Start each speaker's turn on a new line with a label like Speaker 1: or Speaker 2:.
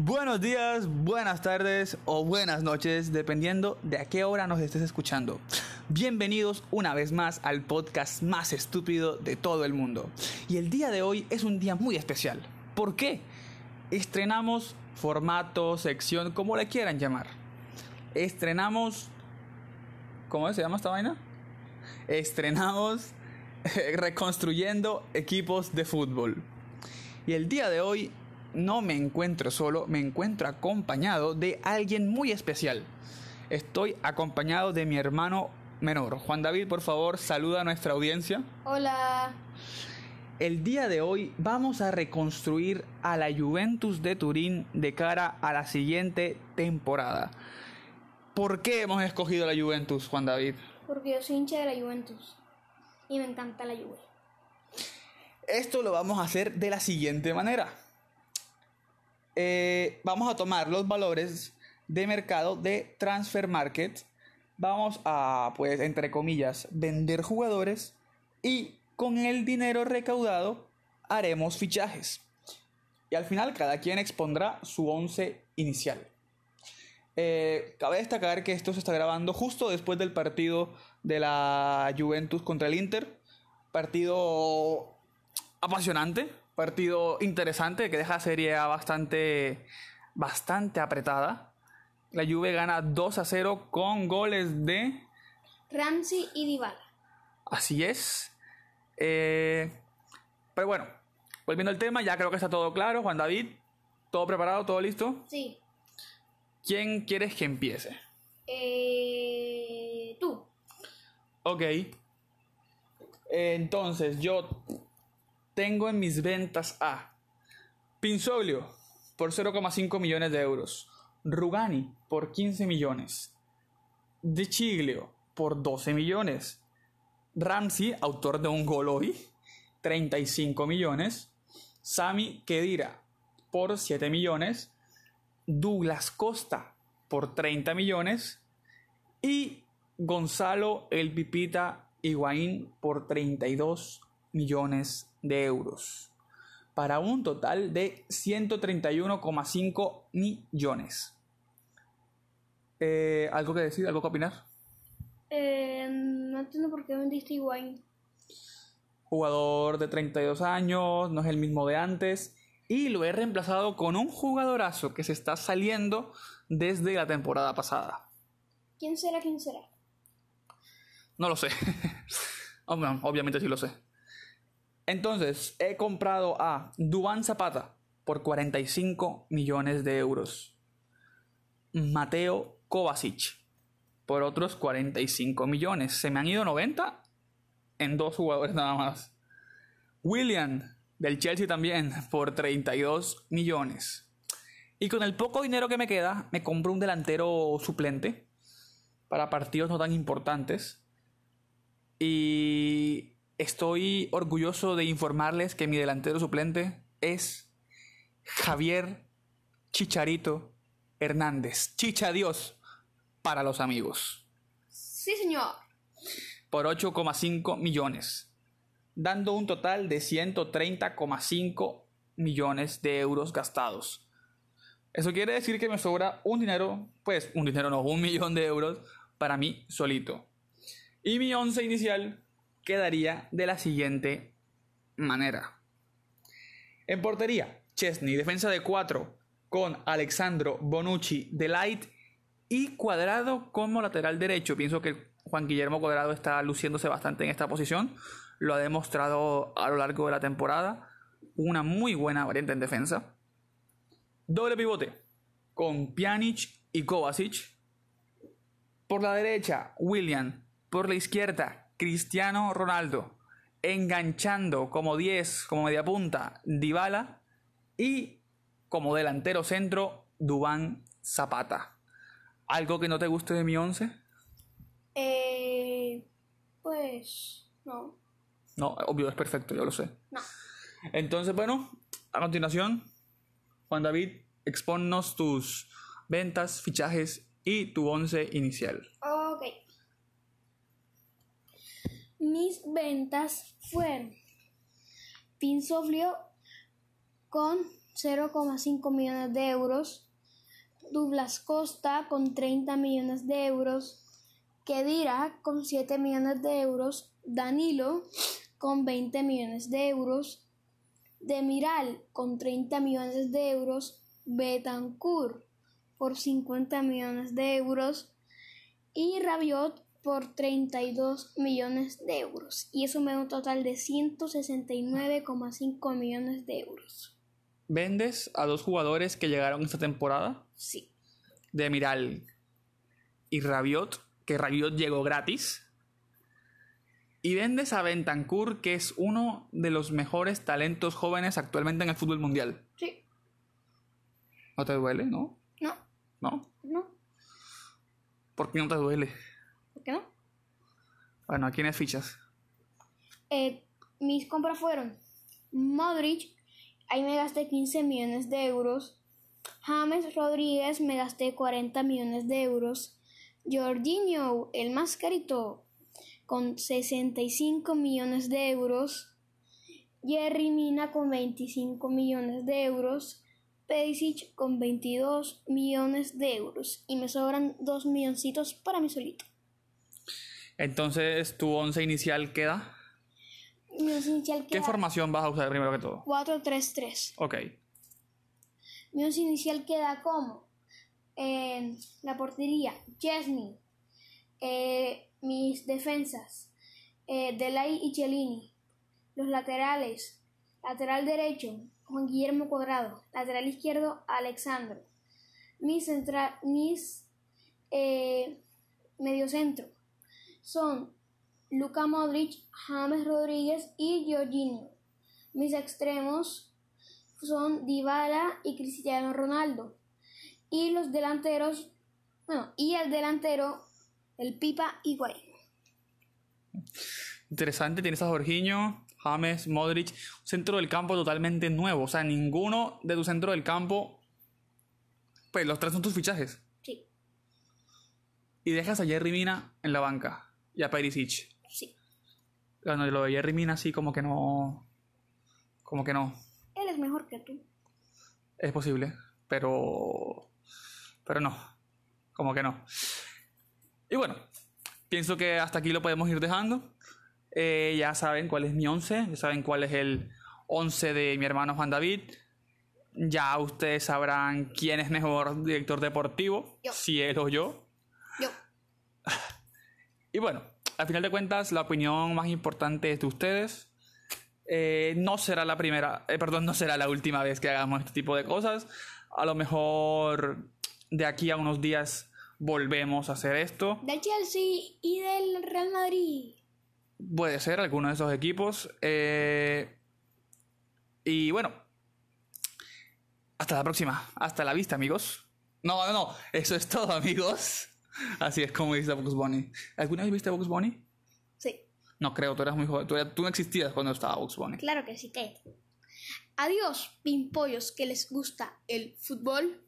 Speaker 1: Buenos días, buenas tardes o buenas noches, dependiendo de a qué hora nos estés escuchando. Bienvenidos una vez más al podcast más estúpido de todo el mundo. Y el día de hoy es un día muy especial. ¿Por qué? Estrenamos formato, sección, como le quieran llamar. Estrenamos... ¿Cómo se llama esta vaina? Estrenamos reconstruyendo equipos de fútbol. Y el día de hoy no me encuentro solo, me encuentro acompañado de alguien muy especial. Estoy acompañado de mi hermano menor. Juan David, por favor, saluda a nuestra audiencia.
Speaker 2: Hola.
Speaker 1: El día de hoy vamos a reconstruir a la Juventus de Turín de cara a la siguiente temporada. ¿Por qué hemos escogido la Juventus, Juan David?
Speaker 2: Porque yo soy hincha de la Juventus y me encanta la Juve.
Speaker 1: Esto lo vamos a hacer de la siguiente manera. Eh, vamos a tomar los valores de mercado de Transfer Market. Vamos a, pues, entre comillas, vender jugadores y con el dinero recaudado haremos fichajes. Y al final cada quien expondrá su once inicial. Eh, cabe destacar que esto se está grabando justo después del partido de la Juventus contra el Inter. Partido apasionante, partido interesante que deja la serie bastante, bastante apretada. La Juve gana 2 a 0 con goles de
Speaker 2: Ramsey y Dybala.
Speaker 1: Así es. Eh, pero bueno, volviendo al tema, ya creo que está todo claro. Juan David, ¿todo preparado? ¿Todo listo?
Speaker 2: Sí.
Speaker 1: ¿Quién quieres que empiece?
Speaker 2: Eh, tú.
Speaker 1: Ok. Entonces, yo tengo en mis ventas a Pinsoglio por 0,5 millones de euros. Rugani por 15 millones. De Chiglio por 12 millones. Ramsey, autor de un gol hoy, 35 millones. Sami Kedira por 7 millones. Douglas Costa por 30 millones. Y Gonzalo El Pipita Higuaín por 32 millones de euros. Para un total de 131,5 millones. Eh, ¿Algo que decir? ¿Algo que opinar?
Speaker 2: Eh, no entiendo por qué vendiste Higuaín.
Speaker 1: Jugador de 32 años, no es el mismo de antes. Y lo he reemplazado con un jugadorazo que se está saliendo desde la temporada pasada.
Speaker 2: ¿Quién será? ¿Quién será?
Speaker 1: No lo sé. Ob- Obviamente sí lo sé. Entonces, he comprado a Dubán Zapata por 45 millones de euros. Mateo Kovacic por otros 45 millones. Se me han ido 90 en dos jugadores nada más. William del Chelsea también por 32 millones. Y con el poco dinero que me queda, me compro un delantero suplente para partidos no tan importantes. Y estoy orgulloso de informarles que mi delantero suplente es Javier Chicharito Hernández. Chicha Dios para los amigos.
Speaker 2: Sí, señor.
Speaker 1: Por 8,5 millones. Dando un total de 130,5 millones de euros gastados. Eso quiere decir que me sobra un dinero, pues un dinero no, un millón de euros para mí solito. Y mi once inicial quedaría de la siguiente manera. En portería, Chesney, defensa de 4 con Alexandro Bonucci, Delight y Cuadrado como lateral derecho. Pienso que Juan Guillermo Cuadrado está luciéndose bastante en esta posición. Lo ha demostrado a lo largo de la temporada. Una muy buena variante en defensa. Doble pivote con Pjanic y Kovacic. Por la derecha, William. Por la izquierda, Cristiano Ronaldo. Enganchando como 10, como media punta, Dybala. Y como delantero centro, Dubán Zapata. ¿Algo que no te guste de mi 11?
Speaker 2: Eh, pues no.
Speaker 1: No, obvio, es perfecto, yo lo sé.
Speaker 2: No.
Speaker 1: Entonces, bueno, a continuación, Juan David, exponnos tus ventas, fichajes y tu 11 inicial.
Speaker 2: Ok. Mis ventas fueron Pinsoglio con 0,5 millones de euros. Douglas Costa con 30 millones de euros. Kedira con 7 millones de euros. Danilo con 20 millones de euros. Demiral con 30 millones de euros. Betancourt por 50 millones de euros. Y Rabiot por 32 millones de euros. Y eso me da un total de 169,5 millones de euros.
Speaker 1: ¿Vendes a dos jugadores que llegaron esta temporada?
Speaker 2: Sí.
Speaker 1: De Miral y Rabiot, que Rabiot llegó gratis. Y vendes a Bentancur, que es uno de los mejores talentos jóvenes actualmente en el fútbol mundial.
Speaker 2: Sí.
Speaker 1: ¿No te duele, no?
Speaker 2: No.
Speaker 1: ¿No?
Speaker 2: No.
Speaker 1: ¿Por qué no te duele?
Speaker 2: ¿Por qué no?
Speaker 1: Bueno, ¿a quiénes fichas?
Speaker 2: Eh, mis compras fueron Modric, ahí me gasté 15 millones de euros. James Rodríguez me gasté 40 millones de euros. Jorginho, el más carito, con 65 millones de euros. Jerry Mina con 25 millones de euros. Perisic con 22 millones de euros. Y me sobran 2 milloncitos para mí solito.
Speaker 1: Entonces, tu once inicial queda.
Speaker 2: Mi once inicial
Speaker 1: ¿Qué
Speaker 2: queda
Speaker 1: formación vas a usar primero que todo?
Speaker 2: 4-3-3.
Speaker 1: Ok.
Speaker 2: Mi once inicial queda como eh, la portería, Chesney, eh, mis defensas, eh, Delay y Cellini, los laterales, lateral derecho, Juan Guillermo Cuadrado, lateral izquierdo, Alexandro, mis, centra mis eh, mediocentro son Luka Modric, James Rodríguez y Jorginho. Mis extremos son Dybala y Cristiano Ronaldo. Y los delanteros, bueno, y el delantero, el Pipa Higuaín.
Speaker 1: Interesante, tienes a Jorginho, James, Modric, un centro del campo totalmente nuevo. O sea, ninguno de tu centro del campo. Pues los tres son tus fichajes.
Speaker 2: Sí,
Speaker 1: Y dejas a Jerry Mina en la banca. Y a Perisic.
Speaker 2: sí.
Speaker 1: Bueno, lo de Jerry Mina sí como que no. Como que no.
Speaker 2: Él es mejor que tú.
Speaker 1: Es posible. Pero. Pero no. Como que no. Y bueno. Pienso que hasta aquí lo podemos ir dejando. Eh, ya saben cuál es mi 11. Ya saben cuál es el 11 de mi hermano Juan David. Ya ustedes sabrán quién es mejor director deportivo.
Speaker 2: Yo.
Speaker 1: Si él o. Yo. Y bueno, al final de cuentas, la opinión más importante es de ustedes. Eh, no será la primera, eh, perdón, no será la última vez que hagamos este tipo de cosas. A lo mejor de aquí a unos días volvemos a hacer esto.
Speaker 2: Del Chelsea y del Real Madrid.
Speaker 1: Puede ser alguno de esos equipos. Eh, y bueno, hasta la próxima. Hasta la vista, amigos. No, no, no. Eso es todo, amigos. Así es como dice Bugs Bunny. ¿Alguna vez viste Bugs Bunny?
Speaker 2: Sí,
Speaker 1: No creo, tú eras muy joven. Tú, eras- tú no existías cuando estaba Bugs Bunny.
Speaker 2: claro que sí que. Adiós, pimpollos que les gusta el fútbol.